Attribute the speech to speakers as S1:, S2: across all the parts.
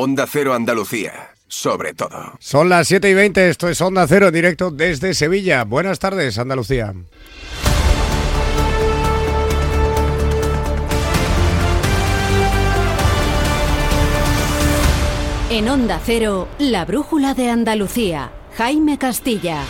S1: Onda Cero Andalucía, sobre todo.
S2: Son las 7 y 20, esto es Onda Cero en directo desde Sevilla. Buenas tardes, Andalucía.
S3: En Onda Cero, la brújula de Andalucía. Jaime Castilla.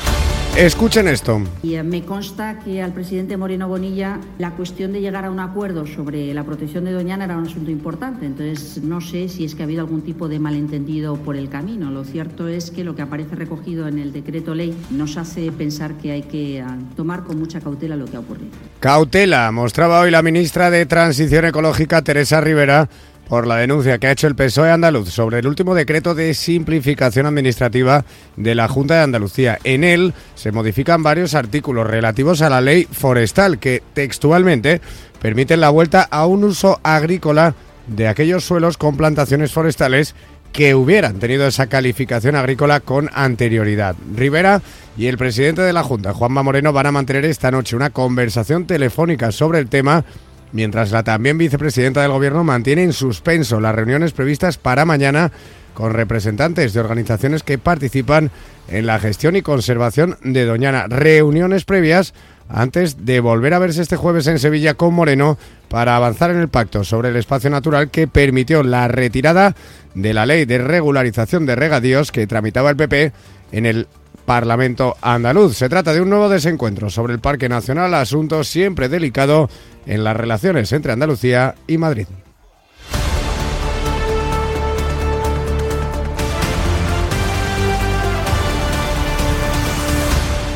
S2: Escuchen esto.
S4: Y eh, me consta que al presidente Moreno Bonilla la cuestión de llegar a un acuerdo sobre la protección de Doñana era un asunto importante. Entonces, no sé si es que ha habido algún tipo de malentendido por el camino. Lo cierto es que lo que aparece recogido en el decreto ley nos hace pensar que hay que ah, tomar con mucha cautela lo que ha ocurrido.
S2: Cautela, mostraba hoy la ministra de Transición Ecológica, Teresa Rivera, por la denuncia que ha hecho el PSOE andaluz sobre el último decreto de simplificación administrativa de la Junta de Andalucía. En él se modifican varios artículos relativos a la ley forestal que textualmente permiten la vuelta a un uso agrícola de aquellos suelos con plantaciones forestales que hubieran tenido esa calificación agrícola con anterioridad. Rivera y el presidente de la Junta, Juanma Moreno, van a mantener esta noche una conversación telefónica sobre el tema mientras la también vicepresidenta del Gobierno mantiene en suspenso las reuniones previstas para mañana con representantes de organizaciones que participan en la gestión y conservación de Doñana. Reuniones previas antes de volver a verse este jueves en Sevilla con Moreno para avanzar en el pacto sobre el espacio natural que permitió la retirada de la ley de regularización de regadíos que tramitaba el PP en el Parlamento andaluz. Se trata de un nuevo desencuentro sobre el Parque Nacional, asunto siempre delicado en las relaciones entre Andalucía y Madrid.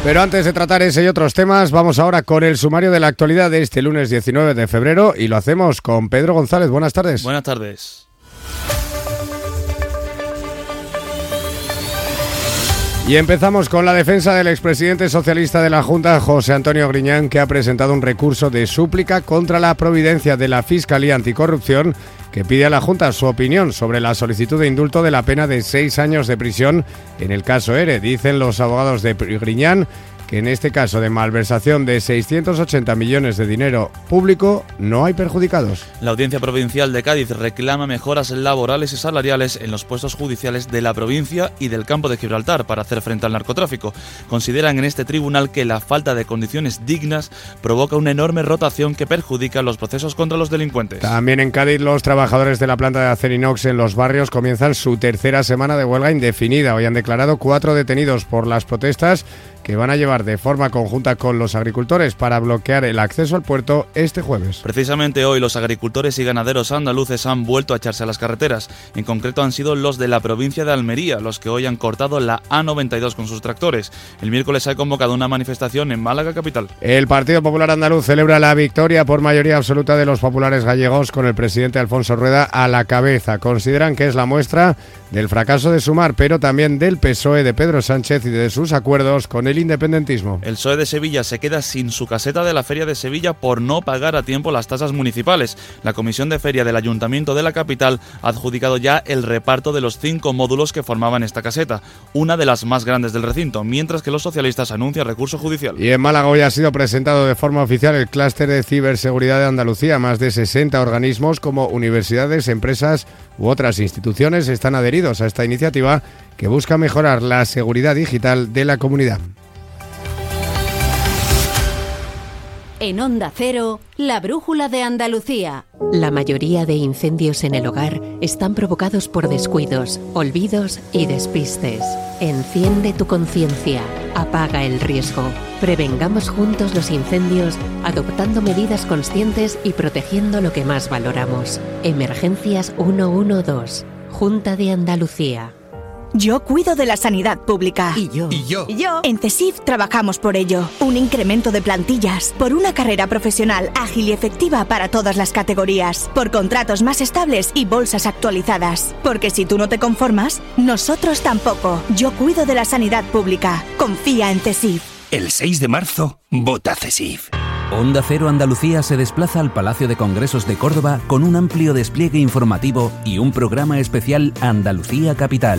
S2: Pero antes de tratar ese y otros temas, vamos ahora con el sumario de la actualidad de este lunes 19 de febrero y lo hacemos con Pedro González. Buenas tardes.
S5: Buenas tardes.
S2: Y empezamos con la defensa del expresidente socialista de la Junta, José Antonio Griñán, que ha presentado un recurso de súplica contra la providencia de la Fiscalía Anticorrupción, que pide a la Junta su opinión sobre la solicitud de indulto de la pena de seis años de prisión en el caso ERE. Dicen los abogados de Griñán que en este caso de malversación de 680 millones de dinero público no hay perjudicados.
S5: La Audiencia Provincial de Cádiz reclama mejoras laborales y salariales en los puestos judiciales de la provincia y del campo de Gibraltar para hacer frente al narcotráfico. Consideran en este tribunal que la falta de condiciones dignas provoca una enorme rotación que perjudica los procesos contra los delincuentes.
S2: También en Cádiz los trabajadores de la planta de Acerinox en los barrios comienzan su tercera semana de huelga indefinida. Hoy han declarado cuatro detenidos por las protestas que van a llevar de forma conjunta con los agricultores para bloquear el acceso al puerto este jueves.
S5: Precisamente hoy los agricultores y ganaderos andaluces han vuelto a echarse a las carreteras. En concreto han sido los de la provincia de Almería los que hoy han cortado la A92 con sus tractores. El miércoles ha convocado una manifestación en Málaga capital.
S2: El Partido Popular Andaluz celebra la victoria por mayoría absoluta de los populares gallegos con el presidente Alfonso Rueda a la cabeza. Consideran que es la muestra del fracaso de Sumar, pero también del PSOE de Pedro Sánchez y de sus acuerdos con el independentismo.
S5: El PSOE de Sevilla se queda sin su caseta de la Feria de Sevilla por no pagar a tiempo las tasas municipales. La Comisión de Feria del Ayuntamiento de la capital ha adjudicado ya el reparto de los cinco módulos que formaban esta caseta, una de las más grandes del recinto, mientras que los socialistas anuncian recurso judicial.
S2: Y en Málaga hoy ha sido presentado de forma oficial el clúster de ciberseguridad de Andalucía. Más de 60 organismos como universidades, empresas u otras instituciones están adheridos a esta iniciativa que busca mejorar la seguridad digital de la comunidad.
S3: En Onda Cero, la brújula de Andalucía.
S6: La mayoría de incendios en el hogar están provocados por descuidos, olvidos y despistes. Enciende tu conciencia, apaga el riesgo. Prevengamos juntos los incendios adoptando medidas conscientes y protegiendo lo que más valoramos. Emergencias 112, Junta de Andalucía.
S7: Yo cuido de la sanidad pública.
S8: Y yo.
S9: Y yo.
S7: Y yo. En CESIF trabajamos por ello. Un incremento de plantillas. Por una carrera profesional ágil y efectiva para todas las categorías. Por contratos más estables y bolsas actualizadas. Porque si tú no te conformas, nosotros tampoco. Yo cuido de la sanidad pública. Confía en CESIF.
S9: El 6 de marzo, vota CESIF.
S10: Onda Cero Andalucía se desplaza al Palacio de Congresos de Córdoba con un amplio despliegue informativo y un programa especial Andalucía Capital.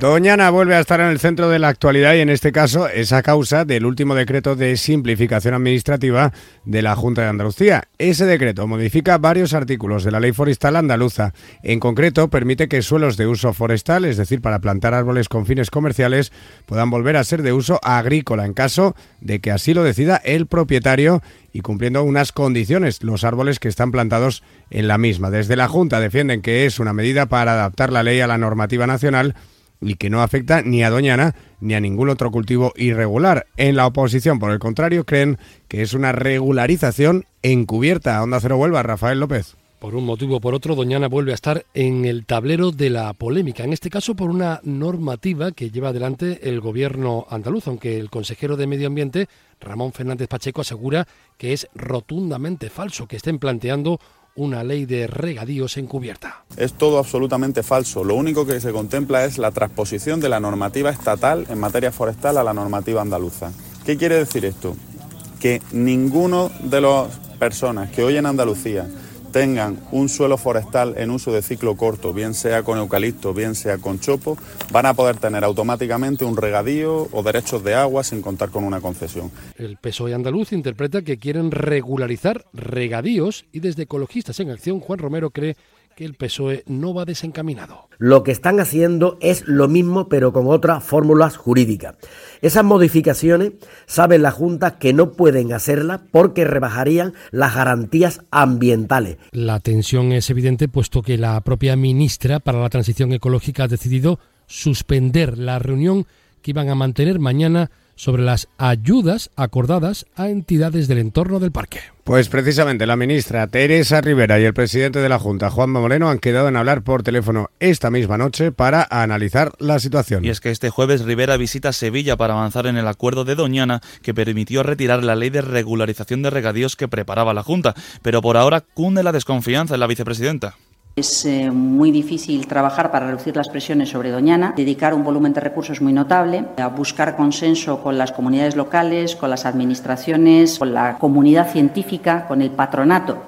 S2: Doñana vuelve a estar en el centro de la actualidad y en este caso es a causa del último decreto de simplificación administrativa de la Junta de Andalucía. Ese decreto modifica varios artículos de la ley forestal andaluza. En concreto, permite que suelos de uso forestal, es decir, para plantar árboles con fines comerciales, puedan volver a ser de uso agrícola en caso de que así lo decida el propietario y cumpliendo unas condiciones los árboles que están plantados en la misma. Desde la Junta defienden que es una medida para adaptar la ley a la normativa nacional y que no afecta ni a Doñana ni a ningún otro cultivo irregular. En la oposición, por el contrario, creen que es una regularización encubierta. Onda Cero Huelva, Rafael López.
S8: Por un motivo o por otro, Doñana vuelve a estar en el tablero de la polémica, en este caso por una normativa que lleva adelante el gobierno andaluz, aunque el consejero de Medio Ambiente, Ramón Fernández Pacheco, asegura que es rotundamente falso que estén planteando una ley de regadíos encubierta.
S11: Es todo absolutamente falso. Lo único que se contempla es la transposición de la normativa estatal en materia forestal a la normativa andaluza. ¿Qué quiere decir esto? Que ninguno de las personas que hoy en Andalucía tengan un suelo forestal en uso de ciclo corto, bien sea con eucalipto, bien sea con chopo, van a poder tener automáticamente un regadío o derechos de agua sin contar con una concesión.
S8: El PSOE andaluz interpreta que quieren regularizar regadíos y desde Ecologistas en Acción Juan Romero cree que el PSOE no va desencaminado.
S12: Lo que están haciendo es lo mismo pero con otras fórmulas jurídicas. Esas modificaciones sabe la Junta que no pueden hacerlas porque rebajarían las garantías ambientales.
S8: La tensión es evidente puesto que la propia ministra para la Transición Ecológica ha decidido suspender la reunión que iban a mantener mañana sobre las ayudas acordadas a entidades del entorno del parque.
S2: Pues precisamente la ministra Teresa Rivera y el presidente de la Junta, Juan Moreno, han quedado en hablar por teléfono esta misma noche para analizar la situación.
S5: Y es que este jueves Rivera visita Sevilla para avanzar en el acuerdo de Doñana que permitió retirar la ley de regularización de regadíos que preparaba la Junta. Pero por ahora cunde la desconfianza en la vicepresidenta.
S4: Es eh, muy difícil trabajar para reducir las presiones sobre Doñana, dedicar un volumen de recursos muy notable, a buscar consenso con las comunidades locales, con las administraciones, con la comunidad científica, con el patronato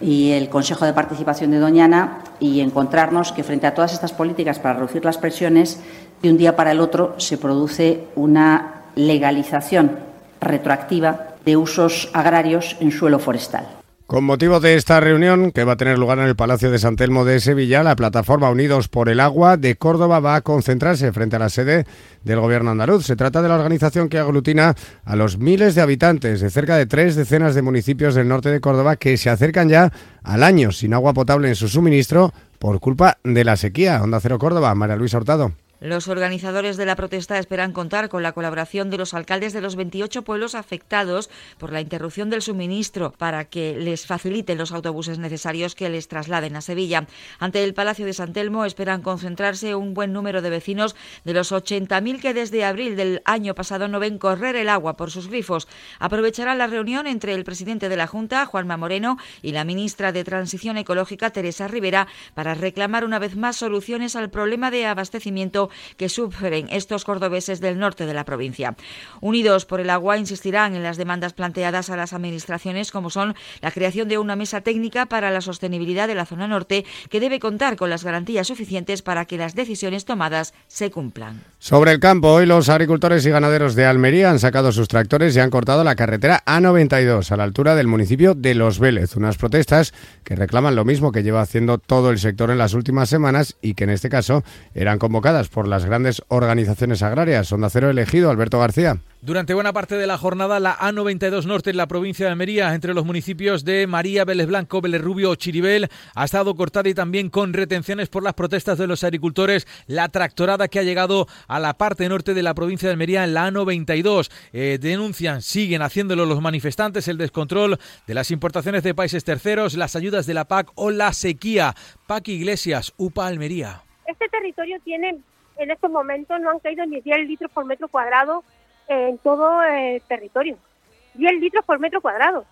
S4: y el Consejo de Participación de Doñana y encontrarnos que frente a todas estas políticas para reducir las presiones, de un día para el otro se produce una legalización retroactiva de usos agrarios en suelo forestal.
S2: Con motivo de esta reunión, que va a tener lugar en el Palacio de San Telmo de Sevilla, la plataforma Unidos por el Agua de Córdoba va a concentrarse frente a la sede del Gobierno andaluz. Se trata de la organización que aglutina a los miles de habitantes de cerca de tres decenas de municipios del norte de Córdoba que se acercan ya al año sin agua potable en su suministro por culpa de la sequía. Onda Cero Córdoba, María Luisa Hurtado.
S13: Los organizadores de la protesta esperan contar con la colaboración de los alcaldes de los 28 pueblos afectados por la interrupción del suministro para que les faciliten los autobuses necesarios que les trasladen a Sevilla. Ante el Palacio de San Telmo esperan concentrarse un buen número de vecinos de los 80.000 que desde abril del año pasado no ven correr el agua por sus grifos. Aprovecharán la reunión entre el presidente de la Junta, Juanma Moreno, y la ministra de Transición Ecológica, Teresa Rivera, para reclamar una vez más soluciones al problema de abastecimiento que sufren estos cordobeses del norte de la provincia. Unidos por el agua insistirán en las demandas planteadas a las administraciones como son la creación de una mesa técnica para la sostenibilidad de la zona norte que debe contar con las garantías suficientes para que las decisiones tomadas se cumplan.
S2: Sobre el campo, hoy los agricultores y ganaderos de Almería han sacado sus tractores y han cortado la carretera A92 a la altura del municipio de Los Vélez. Unas protestas que reclaman lo mismo que lleva haciendo todo el sector en las últimas semanas y que en este caso eran convocadas por las grandes organizaciones agrarias. Onda Cero elegido, Alberto García.
S14: Durante buena parte de la jornada, la A92 Norte en la provincia de Almería, entre los municipios de María, Vélez Blanco, Vélez Rubio o Chiribel, ha estado cortada y también con retenciones por las protestas de los agricultores. La tractorada que ha llegado a la parte norte de la provincia de Almería en la A92. Eh, denuncian, siguen haciéndolo los manifestantes, el descontrol de las importaciones de países terceros, las ayudas de la PAC o la sequía. PAC Iglesias, UPA Almería.
S15: Este territorio tiene en estos momentos no han caído ni 10 litros por metro cuadrado en todo el territorio. 10 litros por metro cuadrado.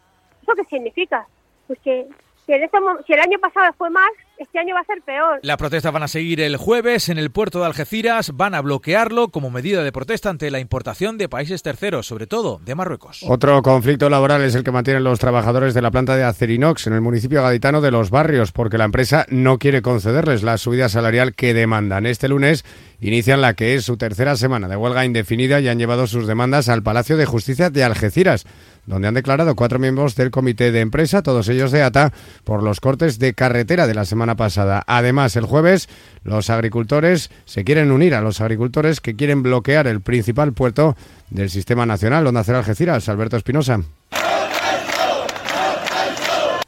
S15: ¿Eso qué significa? Pues que si, el año pasado fue más, este año va a ser peor.
S14: Las protestas van a seguir el jueves en el puerto de Algeciras. Van a bloquearlo como medida de protesta ante la importación de países terceros, sobre todo de Marruecos.
S2: Otro conflicto laboral es el que mantienen los trabajadores de la planta de Acerinox en el municipio gaditano de Los Barrios, porque la empresa no quiere concederles la subida salarial que demandan. Este lunes inician la que es su tercera semana de huelga indefinida y han llevado sus demandas al Palacio de Justicia de Algeciras donde han declarado cuatro miembros del comité de empresa, todos ellos de ATA, por los cortes de carretera de la semana pasada. Además, el jueves, los agricultores se quieren unir a los agricultores que quieren bloquear el principal puerto del sistema nacional, donde hacer Algeciras. Alberto Espinosa.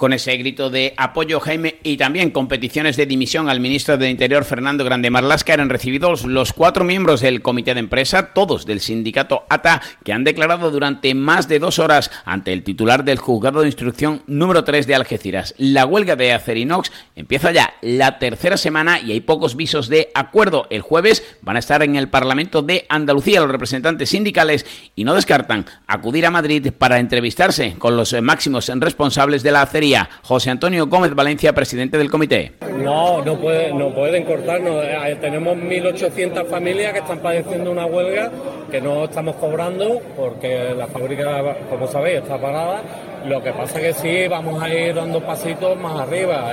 S16: Con ese grito de apoyo, Jaime, y también con peticiones de dimisión al ministro del Interior, Fernando Grande Marlasca, eran recibidos los cuatro miembros del comité de empresa, todos del sindicato ATA, que han declarado durante más de dos horas ante el titular del juzgado de instrucción número 3 de Algeciras. La huelga de Acerinox empieza ya la tercera semana y hay pocos visos de acuerdo. El jueves van a estar en el Parlamento de Andalucía los representantes sindicales y no descartan acudir a Madrid para entrevistarse con los máximos responsables de la acería José Antonio Gómez Valencia, presidente del comité.
S17: No, no, puede, no pueden cortarnos. Eh, tenemos 1.800 familias que están padeciendo una huelga que no estamos cobrando porque la fábrica, como sabéis, está parada. Lo que pasa es que sí, vamos a ir dando pasitos más arriba.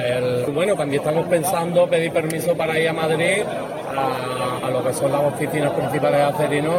S17: bueno, también estamos pensando pedir permiso para ir a Madrid a, lo que son las oficinas principales de Acerino,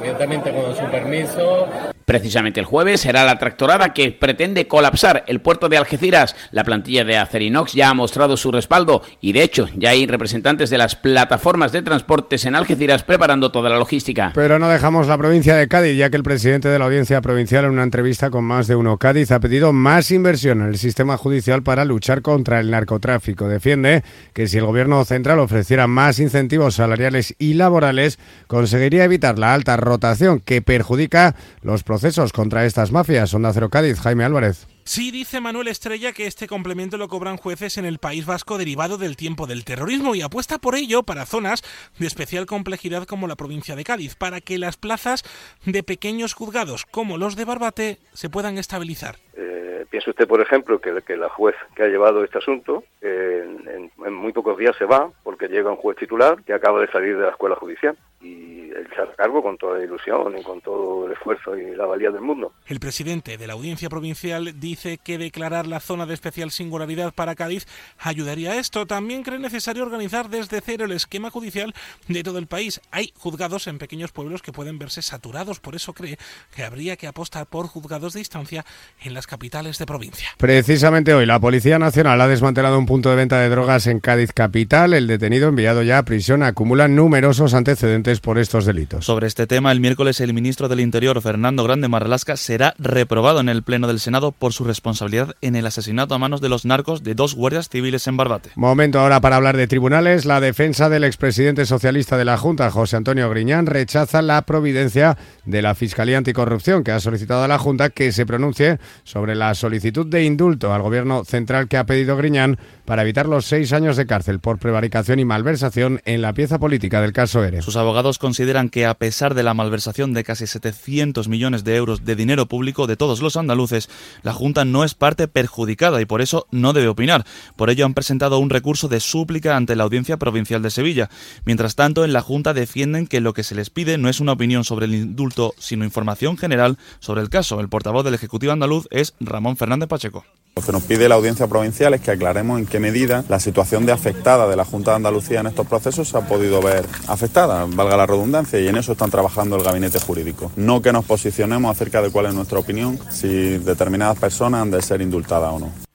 S17: evidentemente con su permiso.
S16: Precisamente el jueves será la tractorada que pretende colapsar el puerto de Algeciras. La plantilla de Acerinox ya ha mostrado su respaldo y de hecho ya hay representantes de las plataformas de transportes en Algeciras preparando toda la logística.
S2: Pero no dejamos la provincia de Cádiz, ya que el presidente de la audiencia provincial en una entrevista con más de uno Cádiz ha pedido más inversión en el sistema judicial para luchar contra el narcotráfico. Defiende que si el gobierno central ofreciera más incentivos salariales y laborales, conseguiría evitar la alta rotación que perjudica los procesos procesos contra estas mafias. Onda Cero Cádiz, Jaime Álvarez.
S18: Sí, dice Manuel Estrella que este complemento lo cobran jueces en el País Vasco derivado del tiempo del terrorismo y apuesta por ello para zonas de especial complejidad como la provincia de Cádiz, para que las plazas de pequeños juzgados como los de Barbate se puedan estabilizar.
S19: Eh, piense usted, por ejemplo, que, que, la juez que ha llevado este asunto en, en muy pocos días se va porque llega un juez titular que acaba de salir de la escuela judicial hace cargo con toda la ilusión y con todo el esfuerzo y la valía del mundo.
S18: El presidente de la Audiencia Provincial dice que declarar la zona de especial singularidad para Cádiz ayudaría a esto. También cree necesario organizar desde cero el esquema judicial de todo el país. Hay juzgados en pequeños pueblos que pueden verse saturados, por eso cree que habría que apostar por juzgados de instancia en las capitales de provincia.
S2: Precisamente hoy la Policía Nacional ha desmantelado un punto de venta de drogas en Cádiz capital. El detenido enviado ya a prisión acumula numerosos antecedentes por estos delitos.
S5: Sobre este tema, el miércoles el ministro del Interior, Fernando Grande Marlaska, será reprobado en el Pleno del Senado por su responsabilidad en el asesinato a manos de los narcos de dos guardias civiles en Barbate.
S2: Momento ahora para hablar de tribunales. La defensa del expresidente socialista de la Junta, José Antonio Griñán, rechaza la providencia de la Fiscalía Anticorrupción, que ha solicitado a la Junta que se pronuncie sobre la solicitud de indulto al Gobierno central que ha pedido Griñán para evitar los seis años de cárcel por prevaricación y malversación en la pieza política del caso ERE.
S5: Sus abogados consideran que a pesar de la malversación de casi 700 millones de euros de dinero público de todos los andaluces, la Junta no es parte perjudicada y por eso no debe opinar. Por ello han presentado un recurso de súplica ante la Audiencia Provincial de Sevilla. Mientras tanto, en la Junta defienden que lo que se les pide no es una opinión sobre el indulto, sino información general sobre el caso. El portavoz del Ejecutivo andaluz es Ramón Fernández Pacheco.
S11: Lo que nos pide la audiencia provincial es que aclaremos en qué medida la situación de afectada de la Junta de Andalucía en estos procesos se ha podido ver afectada, valga la redundancia, y en eso están trabajando el gabinete jurídico. No que nos posicionemos acerca de cuál es nuestra opinión, si determinadas personas han de ser indultadas o no.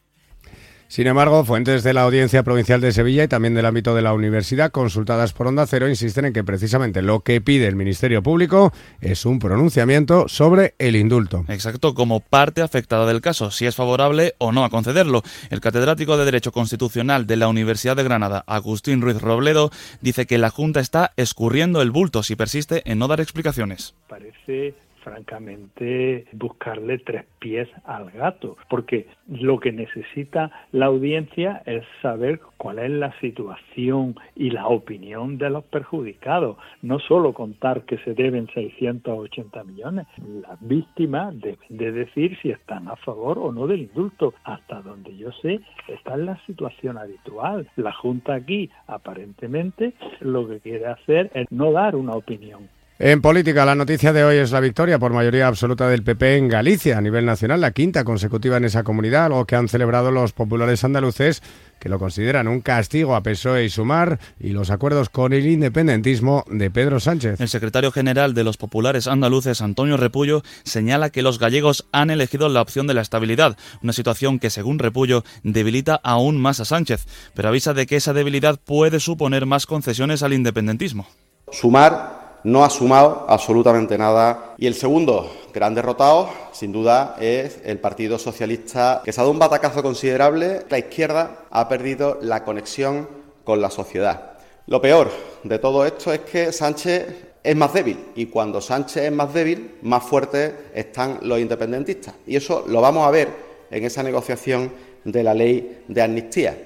S2: Sin embargo, fuentes de la Audiencia Provincial de Sevilla y también del ámbito de la universidad, consultadas por Onda Cero, insisten en que precisamente lo que pide el Ministerio Público es un pronunciamiento sobre el indulto.
S5: Exacto, como parte afectada del caso, si es favorable o no a concederlo. El catedrático de Derecho Constitucional de la Universidad de Granada, Agustín Ruiz Robledo, dice que la Junta está escurriendo el bulto si persiste en no dar explicaciones.
S20: Parece francamente buscarle tres pies al gato, porque lo que necesita la audiencia es saber cuál es la situación y la opinión de los perjudicados, no solo contar que se deben 680 millones, las víctimas deben de decir si están a favor o no del indulto, hasta donde yo sé, está en la situación habitual. La Junta aquí aparentemente lo que quiere hacer es no dar una opinión.
S2: En política, la noticia de hoy es la victoria por mayoría absoluta del PP en Galicia a nivel nacional, la quinta consecutiva en esa comunidad, algo que han celebrado los populares andaluces, que lo consideran un castigo a PSOE y Sumar, y los acuerdos con el independentismo de Pedro Sánchez.
S5: El secretario general de los populares andaluces, Antonio Repullo, señala que los gallegos han elegido la opción de la estabilidad, una situación que, según Repullo, debilita aún más a Sánchez, pero avisa de que esa debilidad puede suponer más concesiones al independentismo.
S21: Sumar no ha sumado absolutamente nada. Y el segundo gran derrotado, sin duda, es el Partido Socialista, que se ha dado un batacazo considerable. La izquierda ha perdido la conexión con la sociedad. Lo peor de todo esto es que Sánchez es más débil y cuando Sánchez es más débil, más fuertes están los independentistas. Y eso lo vamos a ver en esa negociación de la ley de amnistía.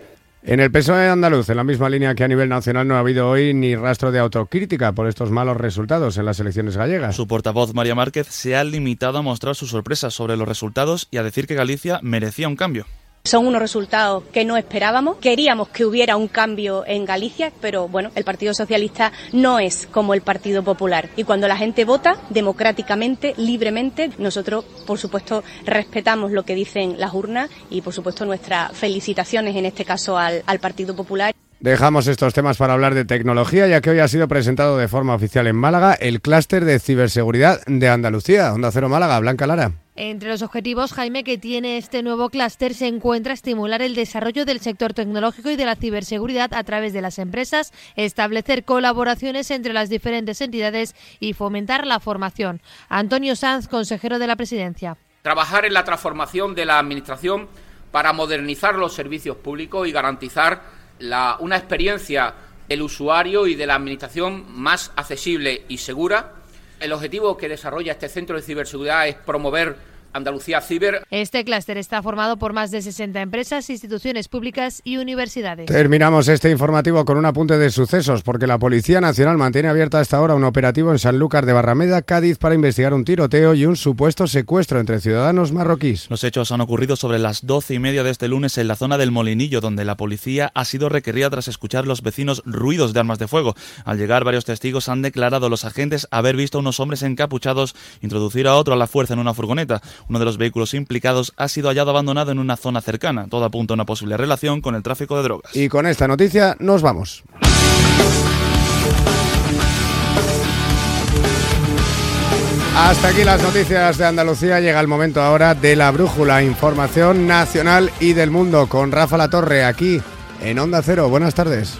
S2: En el PSOE andaluz, en la misma línea que a nivel nacional, no ha habido hoy ni rastro de autocrítica por estos malos resultados en las elecciones gallegas.
S5: Su portavoz, María Márquez, se ha limitado a mostrar su sorpresa sobre los resultados y a decir que Galicia merecía un cambio.
S22: Son unos resultados que no esperábamos. Queríamos que hubiera un cambio en Galicia, pero bueno, el Partido Socialista no es como el Partido Popular. Y cuando la gente vota democráticamente, libremente, nosotros, por supuesto, respetamos lo que dicen las urnas y, por supuesto, nuestras felicitaciones en este caso al, al Partido Popular.
S2: Dejamos estos temas para hablar de tecnología, ya que hoy ha sido presentado de forma oficial en Málaga el clúster de ciberseguridad de Andalucía. Onda Cero Málaga, Blanca Lara.
S23: Entre los objetivos, Jaime, que tiene este nuevo clúster se encuentra estimular el desarrollo del sector tecnológico y de la ciberseguridad a través de las empresas, establecer colaboraciones entre las diferentes entidades y fomentar la formación. Antonio Sanz, consejero de la Presidencia.
S24: Trabajar en la transformación de la Administración para modernizar los servicios públicos y garantizar la, una experiencia del usuario y de la Administración más accesible y segura. El objetivo que desarrolla este centro de ciberseguridad es promover Andalucía Ciber.
S23: Este clúster está formado por más de 60 empresas, instituciones públicas y universidades.
S2: Terminamos este informativo con un apunte de sucesos, porque la Policía Nacional mantiene abierta hasta ahora un operativo en Sanlúcar de Barrameda, Cádiz, para investigar un tiroteo y un supuesto secuestro entre ciudadanos marroquíes.
S5: Los hechos han ocurrido sobre las doce y media de este lunes en la zona del Molinillo, donde la policía ha sido requerida tras escuchar los vecinos ruidos de armas de fuego. Al llegar, varios testigos han declarado a los agentes haber visto a unos hombres encapuchados introducir a otro a la fuerza en una furgoneta. Uno de los vehículos implicados ha sido hallado abandonado en una zona cercana. Todo apunta a una posible relación con el tráfico de drogas.
S2: Y con esta noticia nos vamos. Hasta aquí las noticias de Andalucía. Llega el momento ahora de la brújula, información nacional y del mundo con Rafa La Torre aquí en Onda Cero. Buenas tardes.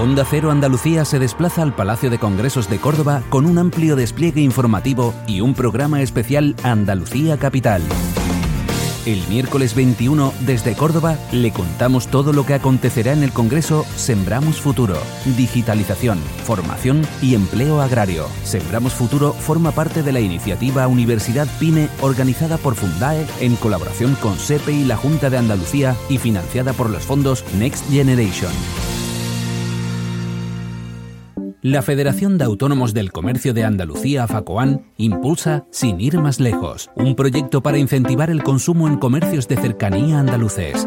S10: Onda Cero Andalucía se desplaza al Palacio de Congresos de Córdoba con un amplio despliegue informativo y un programa especial Andalucía Capital. El miércoles 21, desde Córdoba, le contamos todo lo que acontecerá en el Congreso Sembramos Futuro, digitalización, formación y empleo agrario. Sembramos Futuro forma parte de la iniciativa Universidad PYME organizada por Fundae en colaboración con SEPE y la Junta de Andalucía y financiada por los fondos Next Generation. La Federación de Autónomos del Comercio de Andalucía, FACOAN, impulsa Sin ir más lejos, un proyecto para incentivar el consumo en comercios de cercanía andaluces.